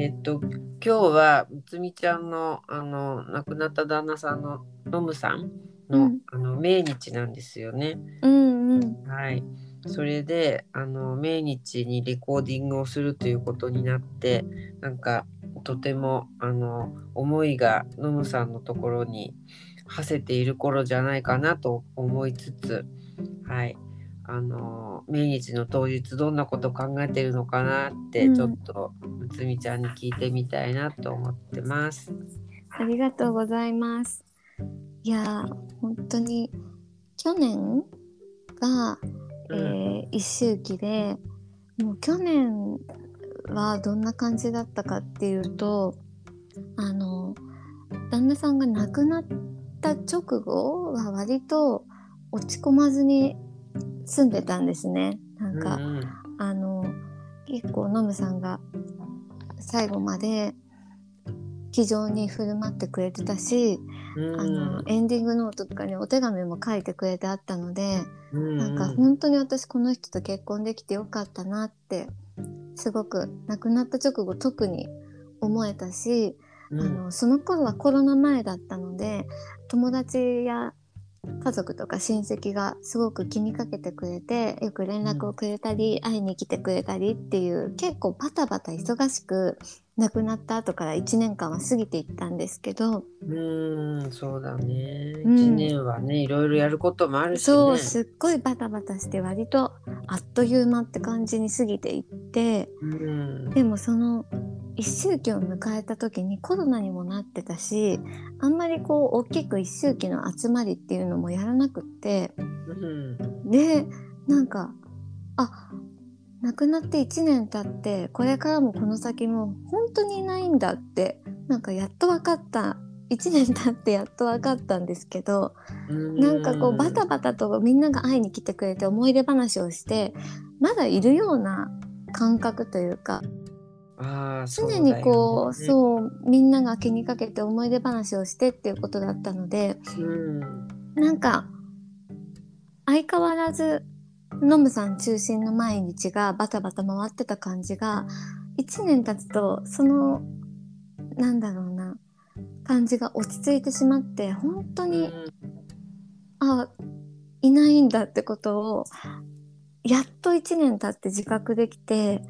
えっと今日はむつみちゃんのあの亡くなった旦那さんのノムさんの,、うんあの命日なんですよね。うんうんはい。それであの命日にレコーディングをするということになってなんかとてもあの思いがノムさんのところに馳せている頃じゃないかなと思いつつはいあの命日の当日どんなこと考えてるのかなってうんちょっとむつみちゃんに聞いてみたいなと思ってます。ありがとうございます。いやー本当に去年が、えうんー一周期でもう去年はどんな感じだったかっていうとあの旦那さんが亡くなった直後は割と落ち込まずに住んでたんですね。なんか、うんあの結構ノムさんが最後まで気丈に振る舞ってくれてたし、うん。あのエンディングノートとかにお手紙も書いてくれてあったので、うん。なんか本当に私この人と結婚できてよかったなってすごく亡くなった直後特に思えたし、うん。あのその頃はコロナ前だったので友達や家族とか親戚がすごく気にかけてくれてよく連絡をくれたり、会いに来てくれたりっていう結構バタバタ忙しく亡くなった後から1年間は過ぎていったんですけど、うーん、そうだね。一、うん年はね、いろいろやることもあるしね。そうすっごいバタバタして割とあっという間って感じに過ぎていってうん。でもその一周期を迎えた時にコロナにもなってたしあんまりこう大きく一周期の集まりっていうのもやらなくってうん。でなんかあ亡くなって1年経ってこれからもこの先も本当にいないんだってなんかやっと分かった1年経ってやっと分かったんですけどなんかこうバタバタとみんなが会いに来てくれて思い出話をしてまだいるような感覚というか常にこうそうそうみんなが気にかけて思い出話をしてっていうことだったので。うん。なんか相変わらずノムさん中心の毎日がバタバタ回ってた感じが1年経つとそのなんだろうな感じが落ち着いてしまって本当にあいないんだってことをやっと1年経って自覚できて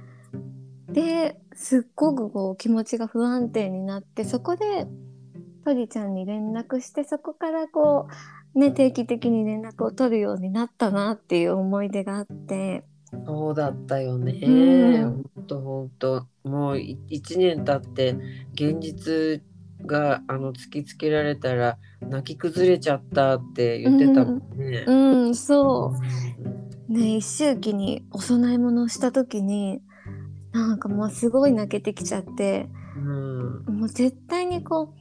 ですっごくこう気持ちが不安定になってそこでトリちゃんに連絡してそこからこうね定期的に連絡を取るようになったなっていう思い出があって。そうだったよね。うん。ほんとほんと。もうい一年経って現実があの突きつけられたら泣き崩れちゃったって言ってたもんね。うん。そう。ね一周期にお供え物をした時になんかもうすごい泣けてきちゃってうん。もう絶対にこう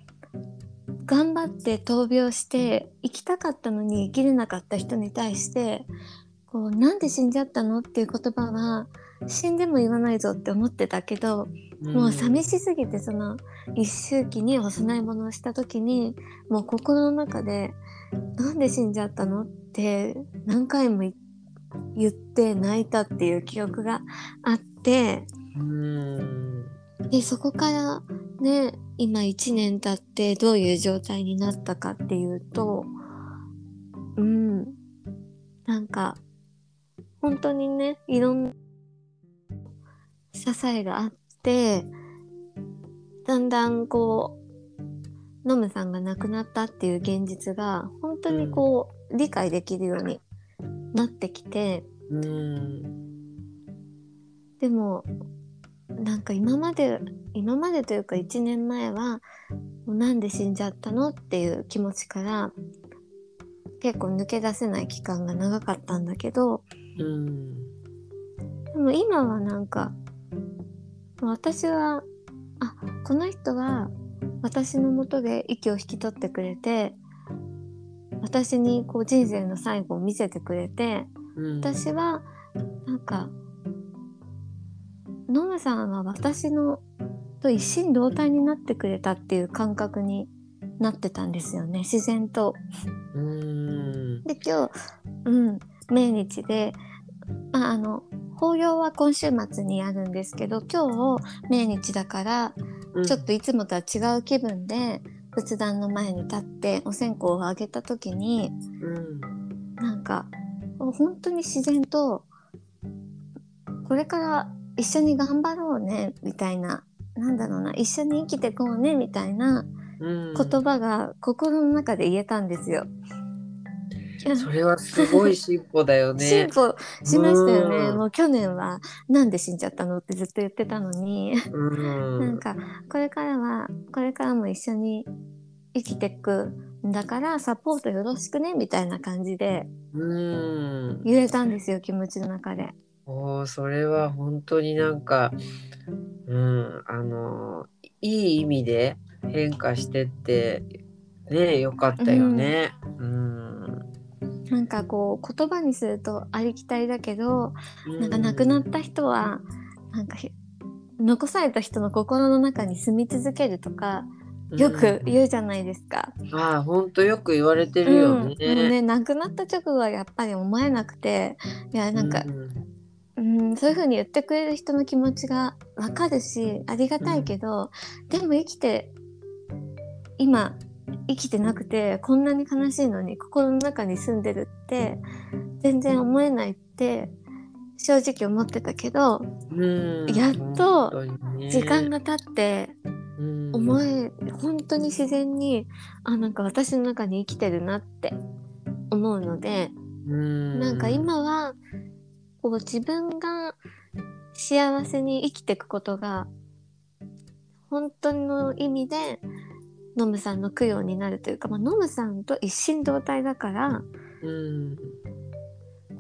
頑張って闘病して生きたかったのに生きれなかった人に対してこうなんで死んじゃったのっていう言葉は死んでも言わないぞって思ってたけど、もう寂しすぎてその一周期にお供え物をした時にもう心の中で「なんで死んじゃったの?」って何回もい言って泣いたっていう記憶があって。うん。でそこからね今1年経ってどういう状態になったかっていうとうんなんか本当にねいろんな支えがあってだんだんこうノムさんが亡くなったっていう現実が本当にこう、理解できるようになってきてうん。でもなんか今まで今までというか1年前はもうなんで死んじゃったのっていう気持ちから結構抜け出せない期間が長かったんだけどうん。でも今はなんか私はあこの人は私のもとで息を引き取ってくれて私にこう人生の最後を見せてくれてうん。私はなんかノムさんは私のと一心同体になってくれたっていう感覚になってたんですよね自然と。うん。で今日、うん、命日で、まあ、あの法要は今週末にあるんですけど今日命日だからうんちょっといつもとは違う気分で仏壇の前に立ってお線香をあげた時にうんなんか本当に自然とこれから一緒に頑張ろうねみたいな。なんだろうな。一緒に生きてこうねみたいなうん。言葉が心の中で言えたんですよ。それはすごい進歩だよ進ね。歩しましたよね。うん。もう去年はなんで死んじゃったの？ってずっと言ってたのに、うん。なんかこれからはこれからも一緒に生きていくんだからサポートよろしくねみたいな感じでうん。言えたんですよ気持ちの中で。おーそれは本当になんか、うん、あのいい意味で変化してってねよかったよね。うん。なんかこう言葉にするとありきたりだけど、なんか亡くなった人はなんかひ残された人の心の中に住み続けるとかよく言うじゃないですか。うんああ本当よく言われてるよね。うん、ね亡くなった直後はやっぱり思えなくていやなんかう、んうん、そういう風に言ってくれる人の気持ちがわかるしありがたいけど、でも生きて今生きてなくてこんなに悲しいのに心の中に住んでるって全然思えないって正直思ってたけどうん。やっと時間が経ってうん。思え本当に自然にあなんか私の中に生きてるなって思うのでうん。なんか今はこう自分が幸せに生きていくことが本当の意味でノムさんの供養になるというか、まあ、ノムさんと一心同体だからうん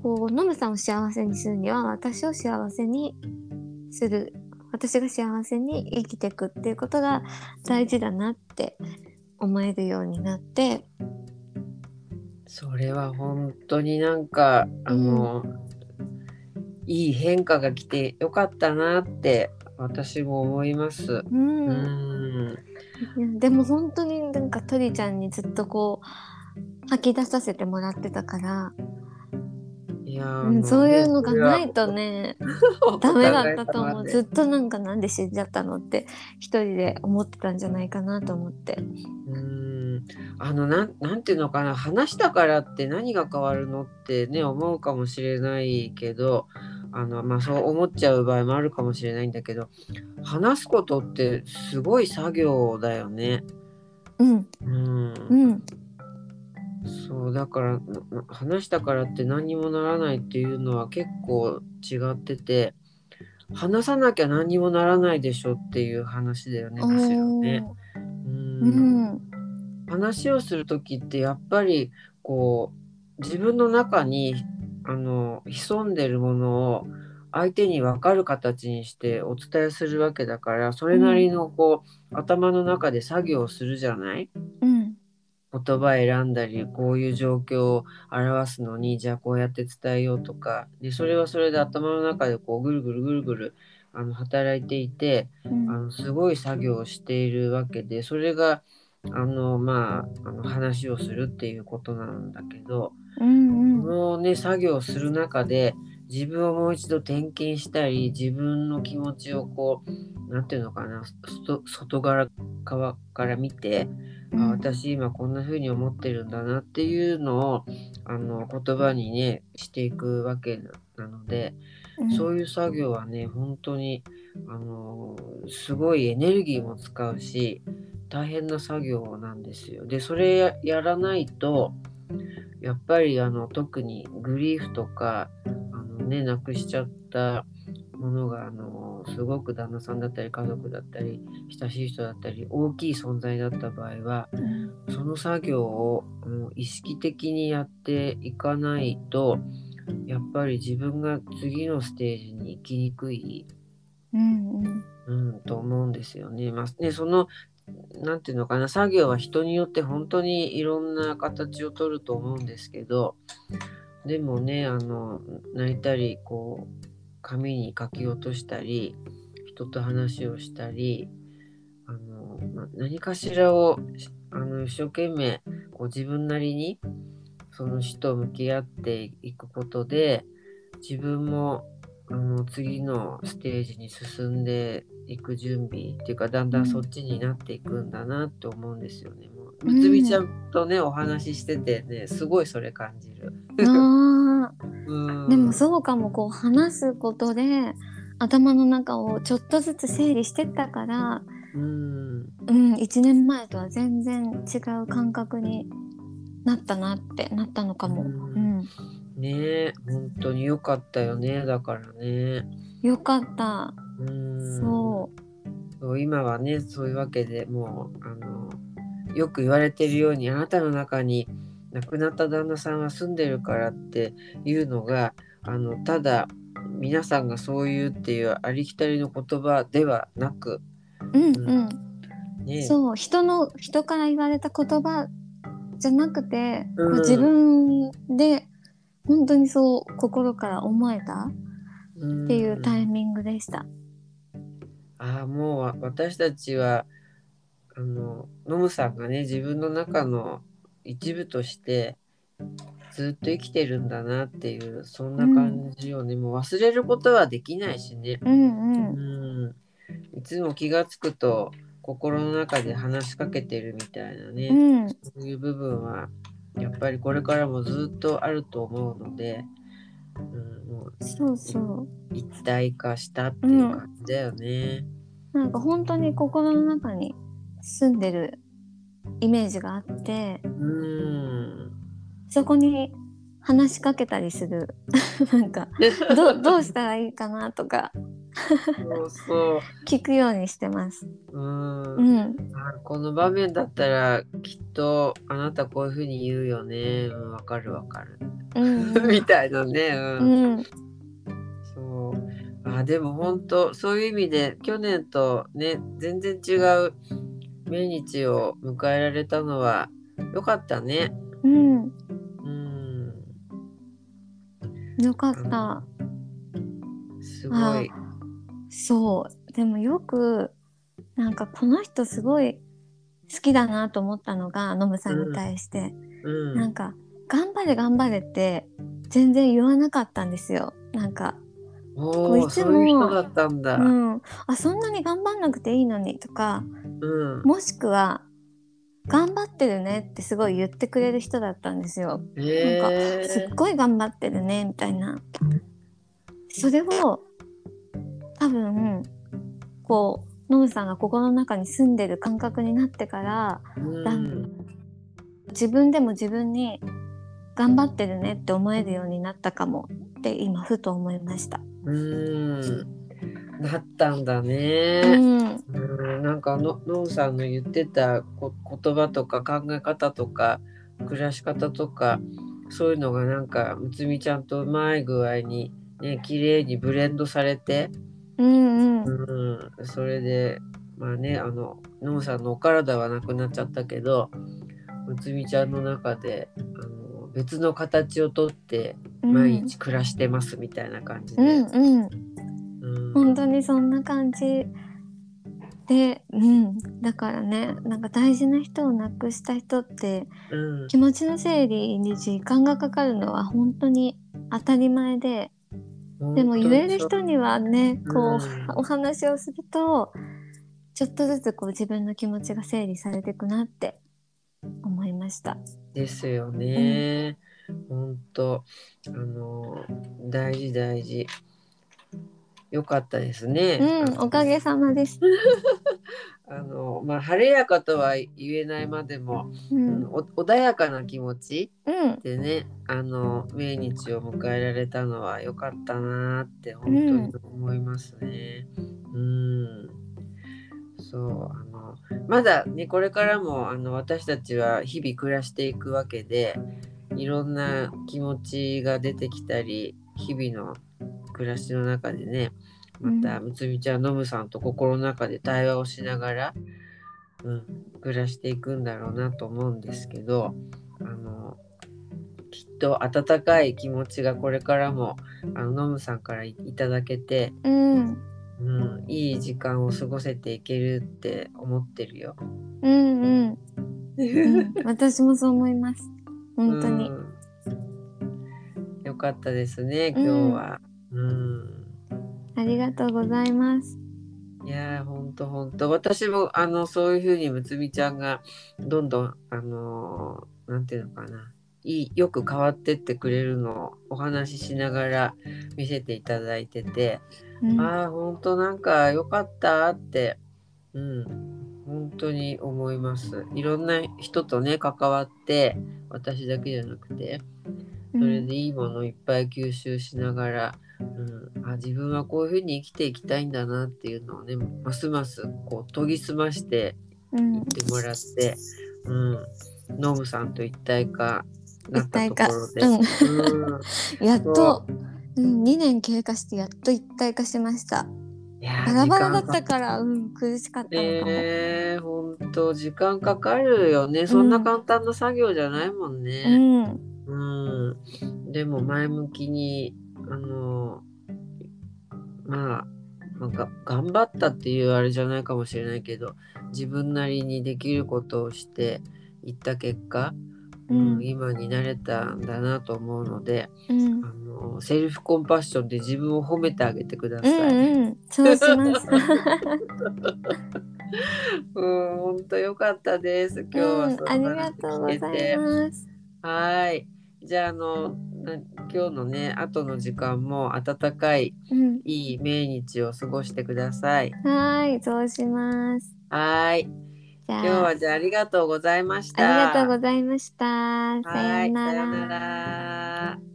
こうノムさんを幸せにするには私を幸せにする私が幸せに生きていくっていうことが大事だなって思えるようになって。それは本当になんかあの、いい変化が来てよかったなって私も思います。うん、うん。でも本当になんか鳥ちゃんにずっとこう吐き出させてもらってたから、いやそういうのがないねとねダメだったと思う。ずっとなんかなんで死んじゃったのって一人で思ってたんじゃないかなと思って。うん。あのなんなんていうのかな。話したからって何が変わるのってね思うかもしれないけどあのまあそう思っちゃう場合もあるかもしれないんだけど話すことってすごい作業だよね。うん。うん。うん。そうだから話したからって何にもならないっていうのは結構違ってて話さなきゃ何にもならないでしょっていう話だよねおむしろね。ー。うん。うん。話をする時ってやっぱりこう自分の中にあの潜んでるものを相手に分かる形にしてお伝えするわけだからそれなりのこう、頭の中で作業をするじゃない？うん。言葉選んだりこういう状況を表すのにじゃあこうやって伝えようとか。でそれはそれで頭の中でこうぐるぐるぐるぐるあの働いていてうん。あのすごい作業をしているわけでそれがあのまああの話をするっていうことなんだけど。うんこのね作業をする中で自分をもう一度点検したり自分の気持ちをこう何て言うのかな外外側側から見てうん。あ私今こんな風に思ってるんだなっていうのをあの言葉にねしていくわけなので、うん。そういう作業はね本当にあのすごいエネルギーも使うし大変な作業なんですよ。でそれややらないとやっぱりあの特にグリーフとかあのね亡くしちゃったものがあのすごく旦那さんだったり家族だったり親しい人だったり大きい存在だった場合はうんその作業を意識的にやっていかないとやっぱり自分が次のステージに行きにくい、うんうんうん、と思うんですよね。まあ、ねそのなんていうのかな作業は人によって本当にいろんな形をとると思うんですけどでもねあの泣いたりこう紙に書き落としたり人と話をしたりあの、ま何かしらをあの一生懸命こう自分なりにその死と向き合っていくことで自分もあの次のステージに進んでいく準備っていうかだんだんそっちになっていくんだなって思うんですよね。もうむつみちゃんとね、お話ししててねすごいそれ感じる。あうんーでもそうかもこう話すことで頭の中をちょっとずつ整理してったから、うんうん、1年前とは全然違う感覚になったなってなったのかも。ううんん、ねえ本当に良かったよねだからね。よかった。うんそそう今はねそういうわけでもうあのよく言われてるようにあなたの中に亡くなった旦那さんは住んでるからっていうのがあのただ皆さんがそう言うっていうありきたりの言葉ではなく、う。うんううん。ね、そう人の人から言われた言葉じゃなくて、こうんう自分で本当にそう心から思えたうんっていうタイミングでした。ああもうわ私たちはあのノムさんがね自分の中の一部としてずっと生きてるんだなっていうそんな感じをね、もう忘れることはできないしね、うんうん。うん、いつも気がつくと心の中で話しかけてるみたいなね、うん、そういう部分はやっぱりこれからもずっとあると思うので、うん、もうそうそう。一体化したっていう感じだよね。なんか本当に心の中に住んでるイメージがあって、うんそこに話しかけたりする。なんかどどうしたらいいかなとかそうそう。聞くようにしてます。うんうん、あこの場面だったらきっとあなたこういうふうに言うよね。うん、わかるわかる。うん、みたいなね。う。うんん、そう。あでも本当そういう意味で去年とね全然違う命日を迎えられたのは良かったね。うん、うん。よかった。すごい。そう。でもよく、なんかこの人すごい好きだなと思ったのが、ノムさんに対して。うん。なんか、頑張れ頑張れって全然言わなかったんですよ。なんか、おおいつもそういう人だったんだ。ううん。ん。あ、そんなに頑張んなくていいのにとか、うん。もしくは、頑張ってるねってすごい言ってくれる人だったんですよ。えなんかーすっごい頑張ってるねみたいな。それを多分こうノムさんが心の中に住んでる感覚になってからうん。自分でも自分に頑張ってるねって思えるようになったかもって今ふと思いました。うーん。なったんだうね。ん、うん、なんかののんさんの言ってたこ言葉とか考え方とか暮らし方とかそういうのがなんかむつみちゃんとうまい具合にね綺麗にブレンドされて、うん、うん、うん、それでまあねあののんさんのお体はなくなっちゃったけどむつみちゃんの中であの別の形をとって毎日暮らしてますみたいな感じで。うん、うん、うん。本当にそんな感じで、うん、だからねなんか大事な人を亡くした人ってうん。気持ちの整理に時間がかかるのは本当に当たり前ででも言える人にはねこう、うんお話をするとちょっとずつこう自分の気持ちが整理されていくなって思いました。ですよね。本当あの大事大事。よかったですね。うん、おかげさまです。あのまあ晴れやかとは言えないまでも、う、うん穏やかな気持ちうん、でねあの命日を迎えられたのは良かったなって本当に思いますね。うん、そうあのまだねこれからもあの私たちは日々暮らしていくわけでいろんな気持ちが出てきたり日々の暮らしの中でねまたむつみちゃんのむさんと心の中で対話をしながら、うん、暮らしていくんだろうなと思うんですけどあのきっと温かい気持ちがこれからもあののむさんからいいただけて、うん、うん、いい時間を過ごせていけるって思ってるよ。うん、うん、うん、私もそう思います。本当に。うんよかったですね今日は。うんありがとうございます。いやー、ほんとほんと。私も、あの、そういうふうにむつみちゃんが、どんどん、あのーなんていうのかな。いい、よく変わってってくれるのをお話ししながら見せていただいてて、うんああ、ほんとなんか良かったって、うん、本当に思います。いろんな人とね、関わって、私だけじゃなくて、それでいいものをいっぱい吸収しながら、うん、あ自分はこういうふうに生きていきたいんだなっていうのをねますますこう研ぎ澄ましてうん。いってもらって、うん、ノムさんと一体化なったところで、うん。やっと、う。ん、2年経過してやっと一体化しました。バラバラだったから、うん、苦しかったのかも。ね本当時間かかるよね。そんな簡単な作業じゃないもんうね、ん、うん。でも前向きにあのまあなんか頑張ったっていうあれじゃないかもしれないけど自分なりにできることをしていった結果、うんうん今になれたんだなと思うのでうん、あのセルフコンパッションで自分を褒めてあげてくだうさい。ん、うん、そうします。うん、本当良かったです。今日はうんそ、んありながとうございます。はい。じゃあ、あの、な今日のね、後の時間も温かい、うん、いい命日を過ごしてください。はい、そうします。はい。じゃあ、今日はじゃあありがとうございました。ありがとうございました。さような。ら。